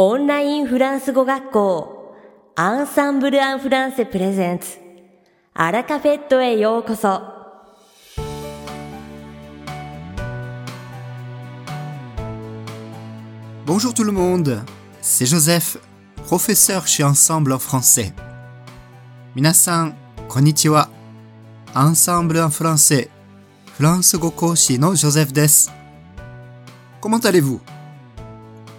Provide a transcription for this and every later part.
オンラインフランス語学校アンサンブル・アン・フランセプレゼンツアラカフェットへようこそ Bonjour tout le monde, c'est Joseph, professeur chez Ensemble en français. Minasan, konnichiwa. Ensemble en français, France Gokoshi no Joseph desu. Comment allez-vous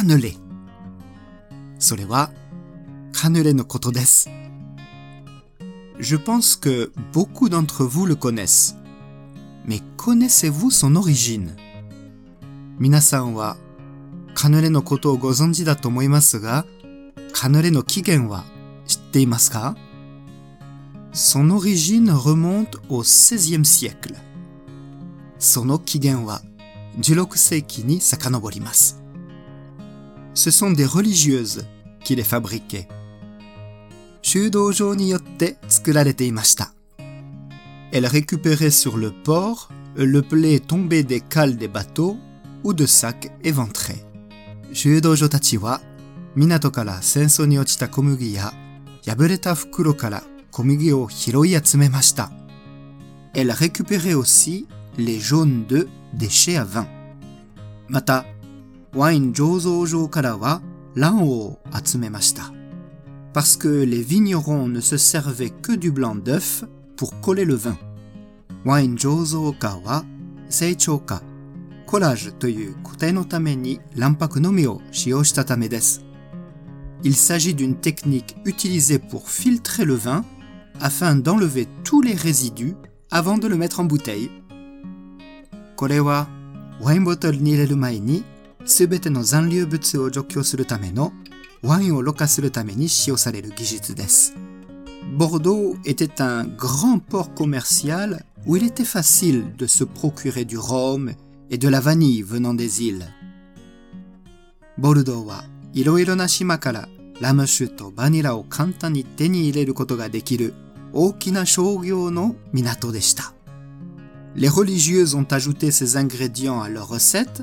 cannelé。それは、カヌレのことです。Je pense que beaucoup d'entre vous le connaissent. Mais connaissez-vous son origine 皆さんはカヌレのことをご存知だと思いますが、カヌレの起源は知っていますか Son origine remonte au XVIe siècle. その起源は16世紀に遡ります。 ce sont des religieuses qui les fabriquaient. Elle récupérait sur le port le blé tombé des cales des bateaux ou de sacs éventrés. Shudojo tachi wa minato kara senso ni ochita komugi ya yabureta fukuro kara komugi o hiroi atsumemashita. Elle récupérait aussi les jaunes de déchets à vin. Mata ワイン醸造場からは卵黄を集めました。Parce que les vignerons ne se servaient que du blanc d'œuf pour coller le vin. ワイン醸造家は成長家コラージュという固定のために卵白のみを使用したためです。Il s'agit d'une technique utilisée pour filtrer le vin afin d'enlever tous les résidus avant de le mettre en bouteille. これはワインボトルに入れる前に すべての残留物を除去するためのワインをろ過するために使用される技術です。Bordeaux était un grand port commercial où il était facile de se procurer du rhum et de la vanille venant des îles. ボルドーはいろいろな島からラム酒とバニラを簡単に手に入れることができる大きな商業の港でした。Les religieuses ont ajouté ces ingrédients à leur recette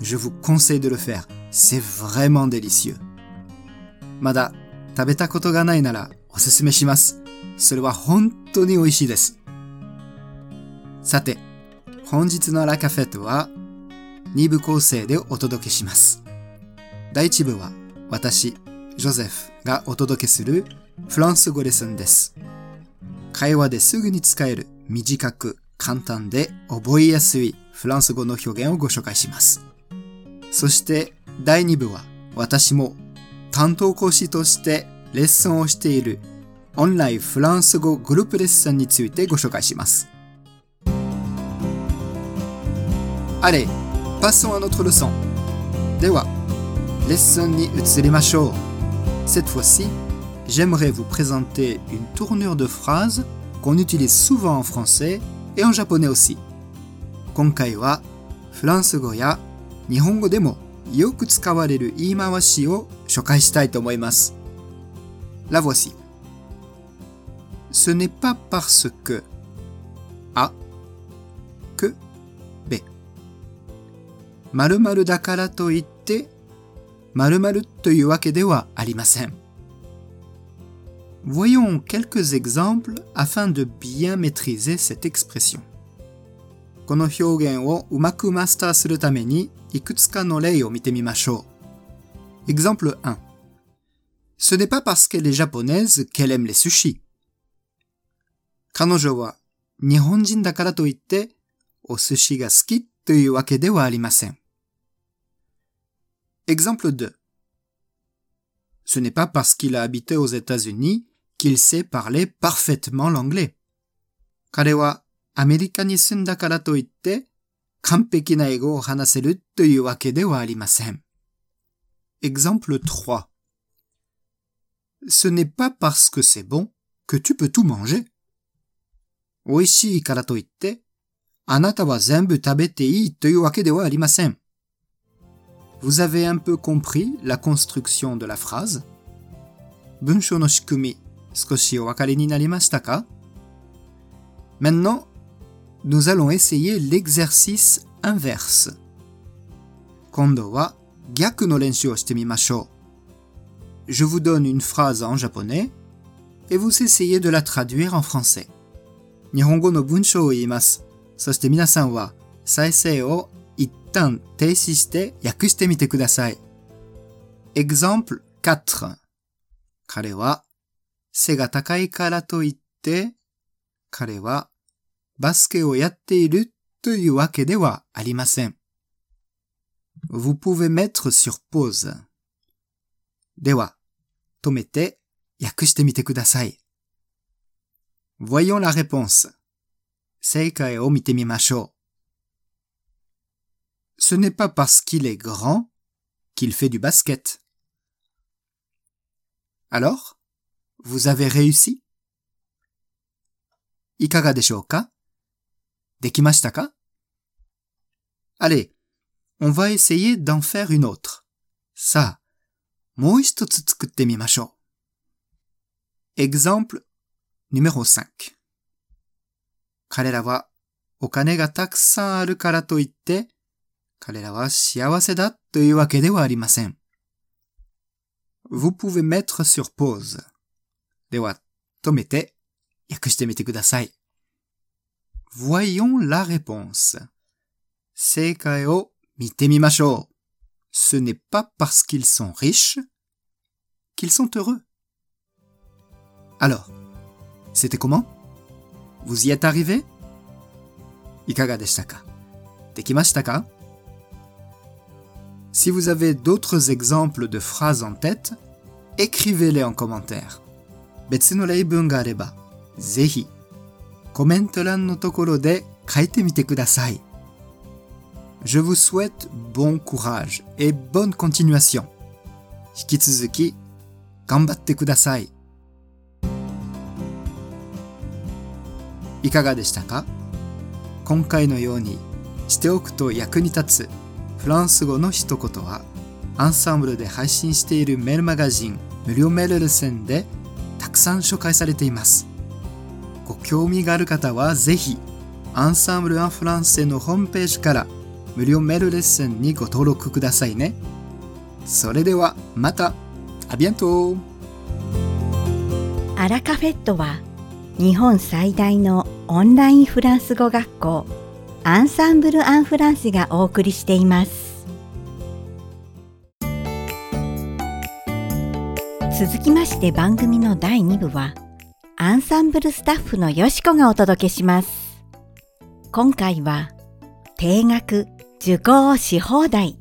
je vous conseille de le faire. C'est vraiment délicieux. まだ食べたことがないならおすすめします。それは本当に美味しいです。さて、本日のラカフェットは2部構成でお届けします。第1部は私、ジョゼフがお届けするフランス語レッスンです。会話ですぐに使える短く簡単で覚えやすいフランス語の表現をご紹介します。そして第2部は私も担当講師としてレッスンをしているオンラインフランス語グループレッスンについてご紹介します。Allez, passons à notre leçon. では、レッスンに移りましょう。Cette fois-ci, j'aimerais vous présenter une tournure de phrase qu'on utilise souvent en français et en japonais aussi. 今回はフランス語や 日本語でもよく使われる言い回しを紹介したいと思います。La voici. Ce n'est pas parce que A que B 〇〇だからといって〇〇というわけではありません。Voyons quelques exemples afin de bien maîtriser cette expression. この表現をうまくマスターするためにいくつかの例を見てみましょう。Exemple 1. Ce n'est pas parce qu'elle est japonaise qu'elle aime les sushis. 彼女は日本人だからといってお寿司が好きというわけではありません。Exemple 2. Ce n'est pas parce qu'il a habité aux États-Unis qu'il sait parler parfaitement l'anglais. 彼は アメリカに住んだからといって完璧な英語を話せるというわけではありません。Exemple 3. Ce n'est pas parce que c'est bon que tu peux tout manger. 美味しいからといって、あなたは全部食べていいというわけではありません。Vous avez un peu compris la construction de la phrase? 文章の仕組み、少しお分かりになりましたか Maintenant, nous allons essayer l'exercice inverse. 今度は逆の練習をしてみましょう。Je vous donne une phrase en japonais et vous essayez de la traduire en français. 日本語の文章を言います。そして皆さんは再生を一旦停止して訳してみてください。Exemple 4彼は背が高いからといって彼は バスケをやっているというわけではありません。Vous pouvez mettre sur pause. では、止めて訳してみてください。Voyons la réponse. 正解を見てみましょう。Ce n'est pas parce qu'il est grand qu'il fait du basket. Alors, vous avez réussi? いかがでしょうか できましたか Allez, on va essayer d'en faire une autre. さあ、もう一つ作ってみましょう。Exemple numéro 5彼らはお金がたくさんあるからといって、彼らは幸せだというわけではありません。Vous pouvez mettre sur pause. では、止めて訳してみてください。 Voyons la réponse. 正解を見てみましょう。Ce n'est pas parce qu'ils sont riches qu'ils sont heureux. Alors, c'était comment Vous y êtes arrivé いかがでしたかできましたか Si vous avez d'autres exemples de phrases en tête, écrivez-les en commentaire. 別の例文があれば、ぜひ、 コメント欄のところで書いてみてください。Je vous souhaite bon courage et bonne continuation. 引き続き、頑張ってください。いかがでしたか？今回のようにしておくと役に立つフランス語の一言はアンサンブルで配信しているメールマガジン無料メールレセンでたくさん紹介されていますご興味がある方はぜひアンサンブル・アン・フランセのホームページから無料メールレッスンにご登録くださいね。それではまた。アビアントアラカフェットは日本最大のオンラインフランス語学校アンサンブル・アン・フランセがお送りしています。続きまして番組の第2部はアンサンブルスタッフのよしこがお届けします。今回は定額受講し放題。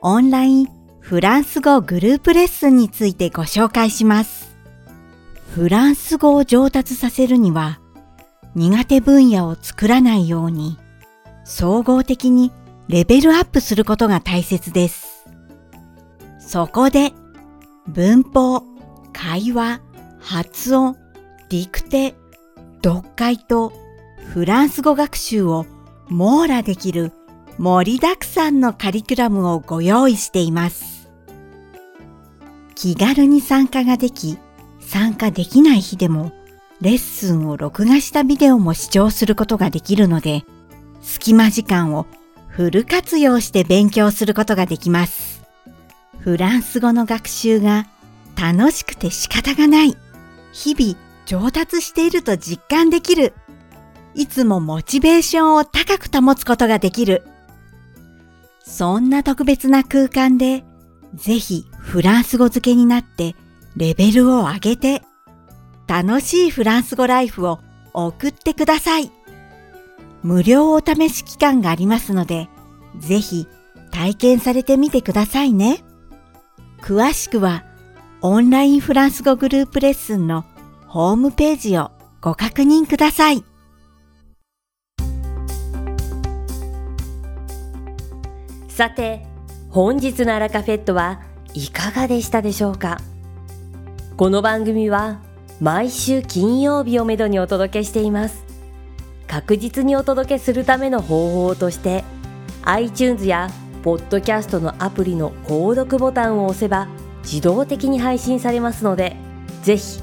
オンラインフランス語グループレッスンについてご紹介します。フランス語を上達させるには苦手分野を作らないように総合的にレベルアップすることが大切です。そこで文法、会話、発音、ディクテ、読解とフランス語学習を網羅できる盛りだくさんのカリキュラムをご用意しています。気軽に参加ができ、参加できない日でもレッスンを録画したビデオも視聴することができるので、隙間時間をフル活用して勉強することができます。フランス語の学習が楽しくて仕方がない。日々上達していると実感できる。いつもモチベーションを高く保つことができる。そんな特別な空間で、ぜひフランス語付けになってレベルを上げて楽しいフランス語ライフを送ってください。無料お試し期間がありますので、ぜひ体験されてみてくださいね。詳しくはオンラインフランス語グループレッスンのホームページをご確認ください。さて、本日のアラカフェットはいかがでしたでしょうか？この番組は毎週金曜日をめどにお届けしています。確実にお届けするための方法として iTunes やポッドキャストのアプリの購読ボタンを押せば自動的に配信されますのでぜひ